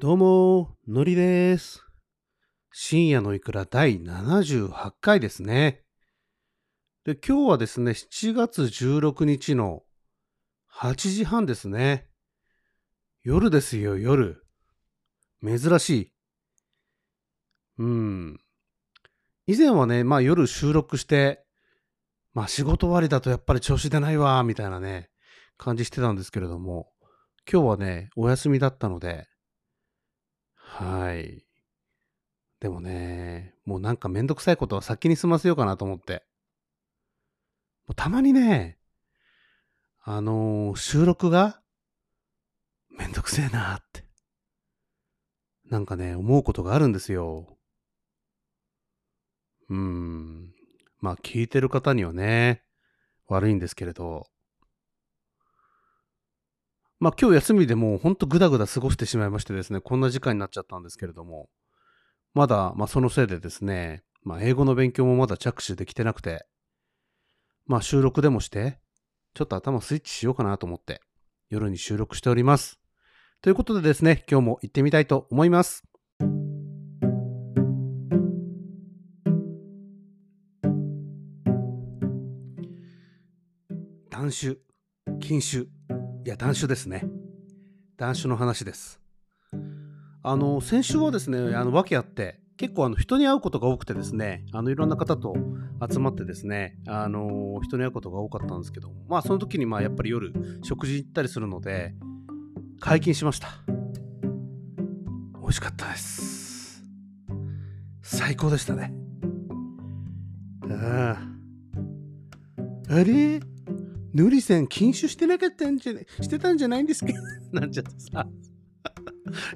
どうも、のりです。深夜のいくら第78回ですね。で、今日はですね、7月16日の8時半ですね。夜ですよ、夜。珍しい。うん。以前はね、まあ夜収録して、まあ仕事終わりだとやっぱり調子出ないわ、みたいなね、感じしてたんですけれども、今日はね、お休みだったので、はい。でもね、もうなんかめんどくさいことは先に済ませようかなと思って。もうたまにね、あのー収録がめんどくせえなーって。なんかね、思うことがあるんですよ。うーん。まあ聞いてる方にはね、悪いんですけれど。まあ今日休みでもうほんとぐだぐだ過ごしてしまいましてですね、こんな時間になっちゃったんですけれども、まだ、まあそのせいでですね、まあ英語の勉強もまだ着手できてなくて、まあ収録でもして、ちょっと頭スイッチしようかなと思って、夜に収録しております。ということでですね、今日も行ってみたいと思います。断酒、禁酒、いや断酒ですね。断酒の話です。あの、先週はですね、あの、訳あって、結構あの、人に会うことが多くてですね、あの、いろんな方と集まってですね、あの、人に会うことが多かったんですけど、まあ、その時にまあ、やっぱり夜、食事行ったりするので、解禁しました。美味しかったです。最高でしたね。ああ。あれ？ぬりせん禁酒してなかったんじゃないしてたんじゃないんですか なんちゃってさ。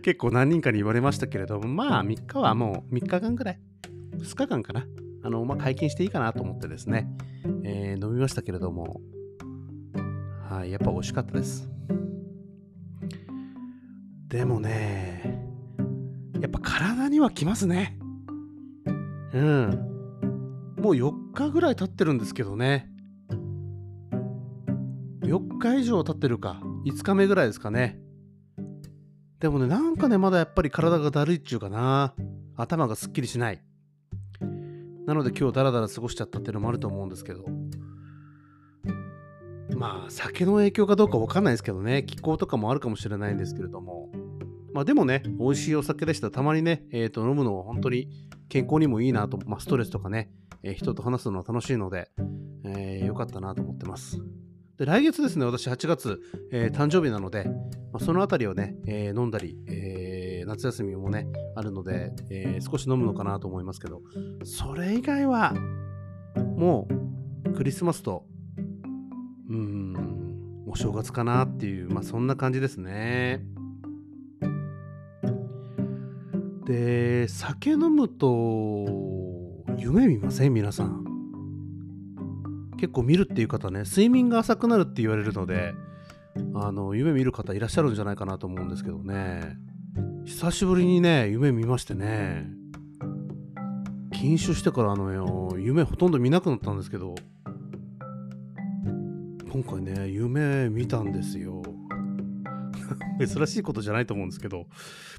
結構何人かに言われましたけれども、まあ3日はもう3日間ぐらい、2日間かな。あの、まあ解禁していいかなと思ってですね、えー飲みましたけれども、はい、やっぱ美味しかったです。でもね、やっぱ体にはきますね。うん。もう4日ぐらい経ってるんですけどね。4日以上経ってるか。5日目ぐらいですかね。でもね、なんかね、まだやっぱり体がだるいっちゅうかな。頭がすっきりしない。なので今日ダラダラ過ごしちゃったっていうのもあると思うんですけど。まあ、酒の影響かどうかわかんないですけどね。気候とかもあるかもしれないんですけれども。まあでもね、美味しいお酒でしたたまにね、えっ、と、飲むのは本当に健康にもいいなと、まあストレスとかね、えー人と話すのは楽しいので、えーよかったなと思ってます。で、来月ですね、私8月、えー誕生日なので、まあ、そのあたりをね、えー飲んだり、えー夏休みもね、あるので、えー少し飲むのかなと思いますけど、それ以外は、もう、クリスマスと、うん、お正月かなっていう、まあそんな感じですね。で、酒飲むと、夢見ません？皆さん。結構見るっていう方ね、睡眠が浅くなるって言われるので、あの、夢見る方いらっしゃるんじゃないかなと思うんですけどね。久しぶりにね、夢見ましてね。禁酒してからあの、夢ほとんど見なくなったんですけど、今回ね、夢見たんですよ。珍しいことじゃないと思うんですけど、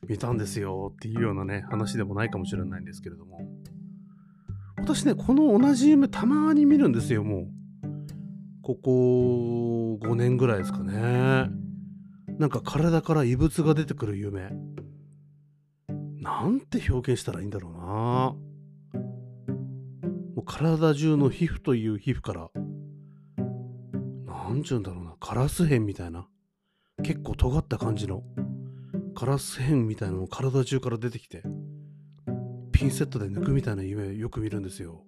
見たんですよっていうようなね、話でもないかもしれないんですけれども。私ね、この同じ夢たまに見るんですよ、もう。ここ5年ぐらいですかね。なんか体から異物が出てくる夢。なんて表現したらいいんだろうな。もう体中の皮膚という皮膚から、なんちゅうんだろうな、カラス片みたいな。結構尖った感じのカラス片みたいなのを体中から出てきて、ピンセットで抜くみたいな夢よく見るんですよ。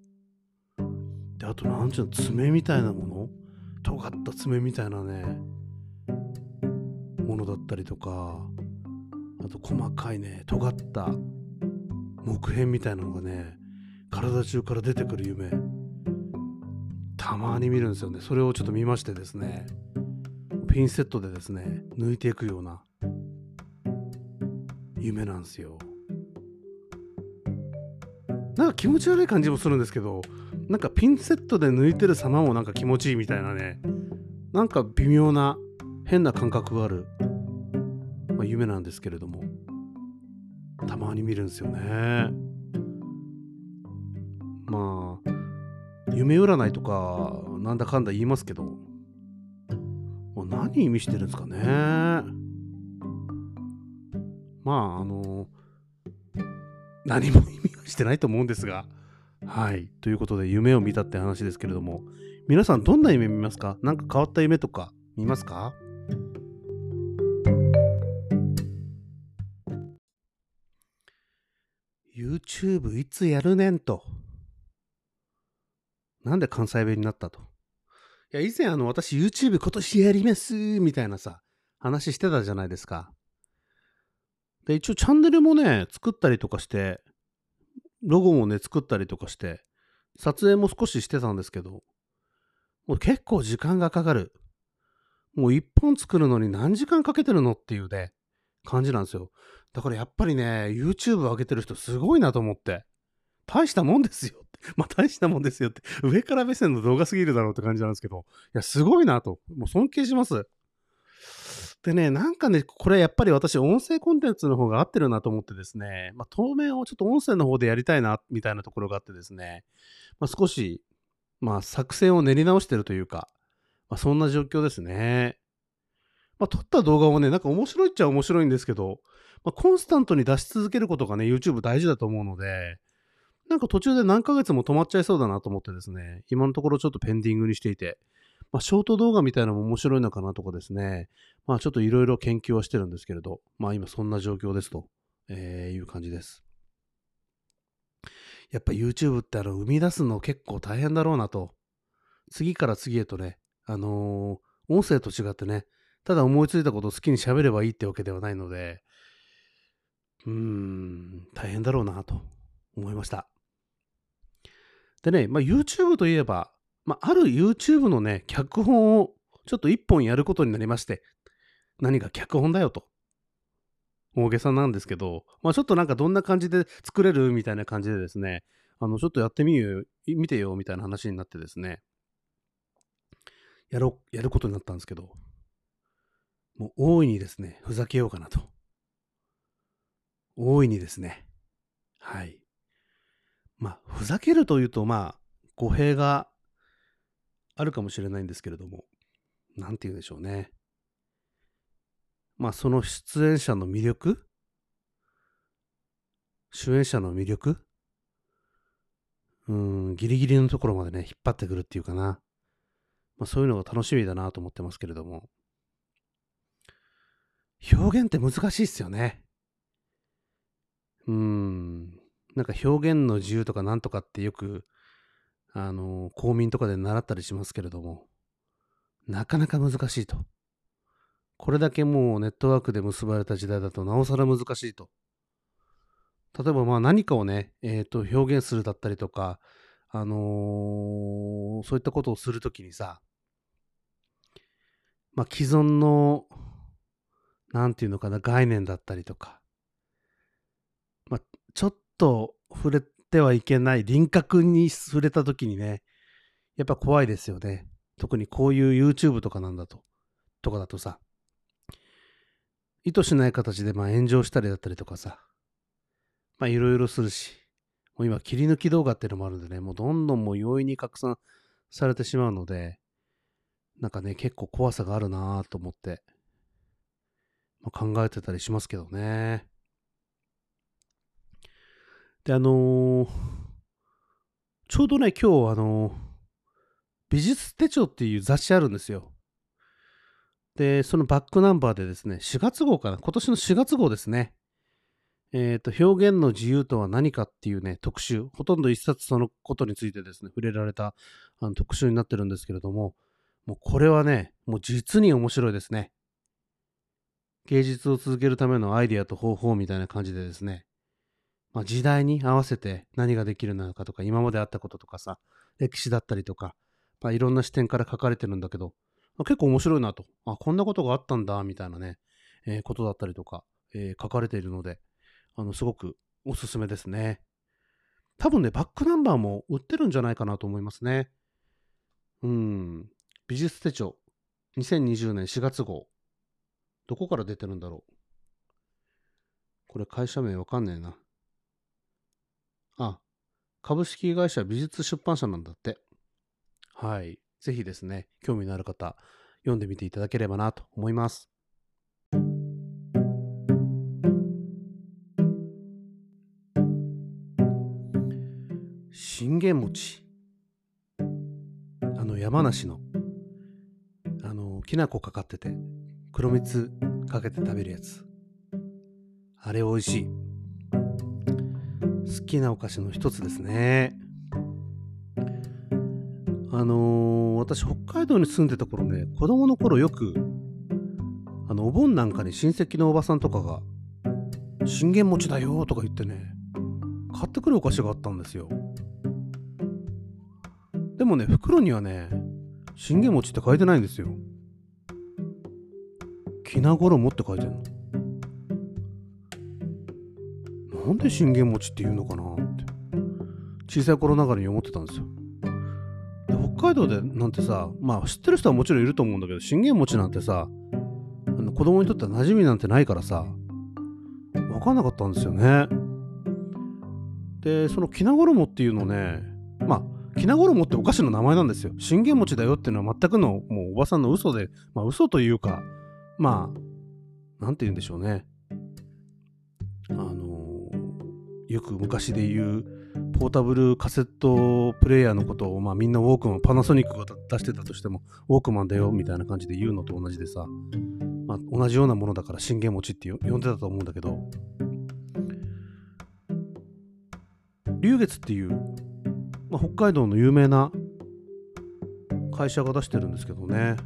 で、あとなんちゅうの爪みたいなもの？尖った爪みたいなね、ものだったりとか、あと細かいね、尖った木片みたいなのがね、体中から出てくる夢、たまに見るんですよね。それをちょっと見ましてですね、ピンセットでですね、抜いていくような夢なんですよ。なんか気持ち悪い感じもするんですけど、なんかピンセットで抜いてる様もなんか気持ちいいみたいなね、なんか微妙な変な感覚がある、まあ、夢なんですけれども。たまに見るんですよね。まあ、夢占いとか、なんだかんだ言いますけど、もう何意味してるんですかね。まあ、あの、何も意味はしてないと思うんですが、はい。ということで、夢を見たって話ですけれども、皆さんどんな夢見ますか？何か変わった夢とか見ますか？YouTube いつやるねんと。なんで関西弁になったと？いや、以前あの、私 YouTube 今年やりますみたいなさ、話してたじゃないですか。で、一応チャンネルもね、作ったりとかして、ロゴもね、作ったりとかして、撮影も少ししてたんですけど、もう結構時間がかかる。もう一本作るのに何時間かけてるのっていうね、感じなんですよ。だからやっぱりね、YouTube 上げてる人すごいなと思って。大したもんですよって。まあ大したもんですよって。上から目線の動画すぎるだろうって感じなんですけど。いや、すごいなと。もう尊敬します。でね、なんかね、これやっぱり私、音声コンテンツの方が合ってるなと思ってですね、まあ、当面をちょっと音声の方でやりたいな、みたいなところがあってですね、まあ、少し、まあ、作戦を練り直してるというか、まあ、そんな状況ですね。まあ、撮った動画もね、なんか面白いっちゃ面白いんですけど、まあ、コンスタントに出し続けることがね、YouTube 大事だと思うので、なんか途中で何ヶ月も止まっちゃいそうだなと思ってですね、今のところちょっとペンディングにしていて、まあ、ショート動画みたいなのも面白いのかなとかですね、まあちょっといろいろ研究はしてるんですけれど、まあ今そんな状況ですと、えー、いう感じです。やっぱ YouTube ってあの生み出すの結構大変だろうなと。次から次へとね、あのー、音声と違ってね、ただ思いついたことを好きに喋ればいいってわけではないので、うーん、大変だろうなと思いました。でね、まあ、YouTube といえば、まあ、ある YouTube のね、脚本をちょっと一本やることになりまして、何か脚本だよと。大げさなんですけど、まあ、ちょっとなんかどんな感じで作れるみたいな感じでですね、あの、ちょっとやってみよ、見てよみたいな話になってですね、やろう、やることになったんですけど、もう大いにですね、ふざけようかなと。大いにですね、はい。まあ、ふざけるというと、まあ、語弊があるかもしれないんですけれども、なんて言うんでしょうね。まあ、その出演者の魅力？主演者の魅力？うん、ギリギリのところまでね、引っ張ってくるっていうかな。まあ、そういうのが楽しみだなと思ってますけれども。表現って難しいっすよね。うん。なんか表現の自由とかなんとかってよくあの、公民とかで習ったりしますけれども、なかなか難しいと。これだけもうネットワークで結ばれた時代だとなおさら難しいと。例えばまあ何かをね、えっ、ー、と表現するだったりとか、あのー、そういったことをするときにさ、まあ既存の、なんていうのかな、概念だったりとか、まあちょっと触れてはいけない輪郭に触れた時にね、やっぱ怖いですよね。特にこういう YouTube とかなんだと、とかだとさ、意図しない形でまあ炎上したりだったりとかさ、まあいろいろするし、もう今切り抜き動画っていうのもあるんでね、もうどんどんもう容易に拡散されてしまうので、なんかね、結構怖さがあるなぁと思って、まあ、考えてたりしますけどね。で、あのー、ちょうどね、今日、あのー、美術手帳っていう雑誌あるんですよ。で、そのバックナンバーでですね、4月号かな、今年の4月号ですね。えっ、ー、と、表現の自由とは何かっていうね、特集、ほとんど一冊そのことについてですね、触れられたあの特集になってるんですけれども、もうこれはね、もう実に面白いですね。芸術を続けるためのアイデアと方法みたいな感じでですね、まあ、時代に合わせて何ができるのかとか、今まであったこととかさ、歴史だったりとか、まあ、いろんな視点から書かれてるんだけど、結構面白いなと。あ、こんなことがあったんだ、みたいなね、えー、ことだったりとか、えー、書かれているので、あの、すごくおすすめですね。多分ね、バックナンバーも売ってるんじゃないかなと思いますね。うん。美術手帳、2020年4月号。どこから出てるんだろう。これ会社名わかんねえな。あ、株式会社美術出版社なんだって。はい。ぜひですね、興味のある方、読んでみていただければなと思います。信玄餅。あの山梨の、あの、きな粉かかってて、黒蜜かけて食べるやつ。あれ美味しい。好きなお菓子の一つですね。あのー私北海道に住んでた頃ね、子供の頃よく、あの、お盆なんかに親戚のおばさんとかが、信玄餅だよとか言ってね、買ってくるお菓子があったんですよ。でもね、袋にはね、信玄餅って書いてないんですよ。きな衣って書いてんの。なんで信玄餅って言うのかなって小さい頃ながらに思ってたんですよ北海道でなんてさまあ知ってる人はもちろんいると思うんだけど信玄餅なんてさあの子供にとっては馴染みなんてないからさ分かんなかったんですよね。でそのきな衣っていうのねまあきな衣ってお菓子の名前なんですよ。信玄餅だよっていうのは全くのもうおばさんの嘘でまあ嘘というかまあなんて言うんでしょうね。あのよく昔で言うポータブルカセットプレイヤーのことを、まあ、みんなウォークマンパナソニックが出してたとしてもウォークマンだよみたいな感じで言うのと同じでさ、まあ、同じようなものだから信玄餅って呼んでたと思うんだけど龍月っていう、まあ、北海道の有名な会社が出してるんですけどね。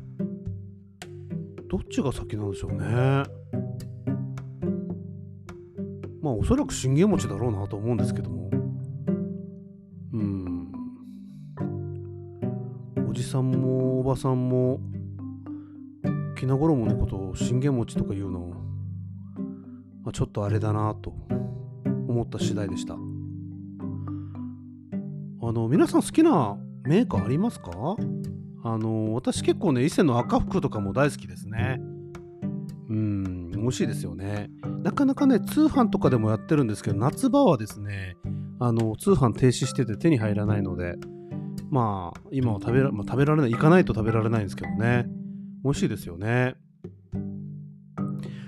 どっちが先なんでしょうね。まあおそらく信玄餅だろうなと思うんですけども。さんもおばさんもきな衣のことを信玄餅とか言うの、まあ、ちょっとあれだなと思った次第でした。あの皆さん好きなメーカーありますか？あの私結構ね伊勢の赤福とかも大好きですね。うん美味しいですよね。なかなかね通販とかでもやってるんですけど夏場はですねあの通販停止してて手に入らないのでまあ今は食べら,、まあ、食べられない行かないと食べられないんですけどね。美味しいですよね。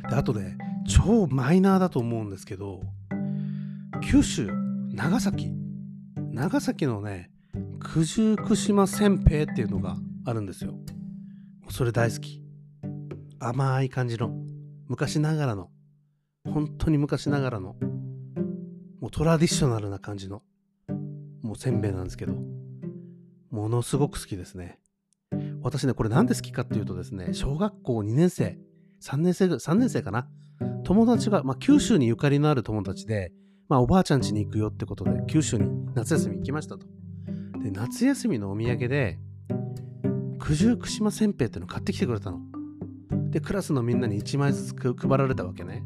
であとで超マイナーだと思うんですけど九州長崎。長崎のね九十九島せんべいっていうのがあるんですよ。それ大好き。甘い感じの。昔ながらの。本当に昔ながらの。もうトラディショナルな感じの。もうせんべいなんですけど。ものすごく好きですね。私ねこれなんで好きかっていうとですね小学校2年生3年生3年生かな。友達が、まあ、九州にゆかりのある友達で、まあ、おばあちゃん家に行くよってことで九州に夏休み行きましたと。で夏休みのお土産で九十九島せんべいっていうの買ってきてくれたの。でクラスのみんなに1枚ずつ配られたわけね。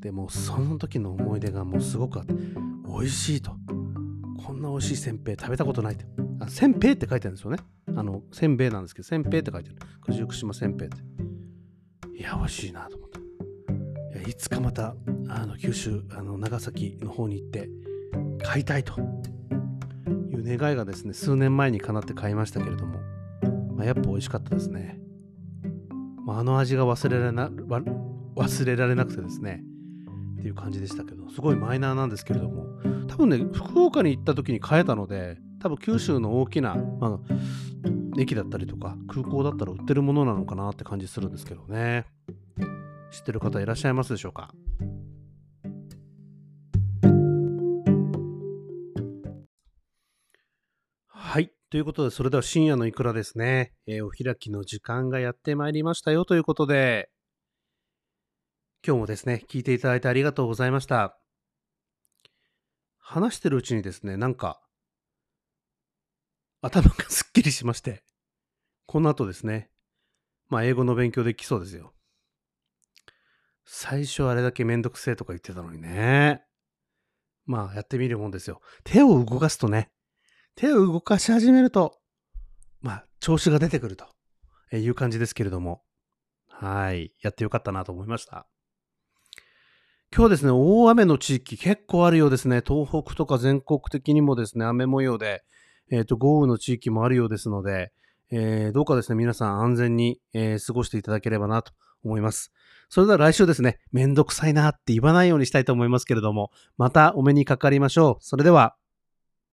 でもその時の思い出がもうすごくあって美味しいと。こんな美味しいせんべい食べたことないって。せんべいって書いてあるんですよね。あのせんべいなんですけどせんべいって書いてある。九十九島せんべいって。いや美味しいなと思っていやいつかまたあの九州あの長崎の方に行って買いたいと。いう願いがですね数年前にかなって買いましたけれども、まあ、やっぱ美味しかったですね、まあ、あの味が忘れられな忘れられなくてですね。っていう感じでしたけどすごいマイナーなんですけれども多分ね福岡に行った時に買えたので多分九州の大きな、まあ、駅だったりとか空港だったら売ってるものなのかなって感じするんですけどね知ってる方いらっしゃいますでしょうか？はい。ということで、それでは深夜のいくらですね、えーお開きの時間がやってまいりましたよということで、今日もですね、聞いていただいてありがとうございました。話してるうちにですね、なんか、頭がすっきりしまして、この後ですね、まあ、英語の勉強できそうですよ。最初あれだけめんどくせえとか言ってたのにね。まあ、やってみるもんですよ。手を動かすとね、手を動かし始めると、まあ、調子が出てくるという感じですけれども、はい、やってよかったなと思いました。今日ですね、大雨の地域結構あるようですね。東北とか全国的にもですね、雨模様で、えっ、と、豪雨の地域もあるようですので、えーどうかですね、皆さん安全に、えー過ごしていただければなと思います。それでは来週ですね、めんどくさいなって言わないようにしたいと思いますけれども、またお目にかかりましょう。それでは。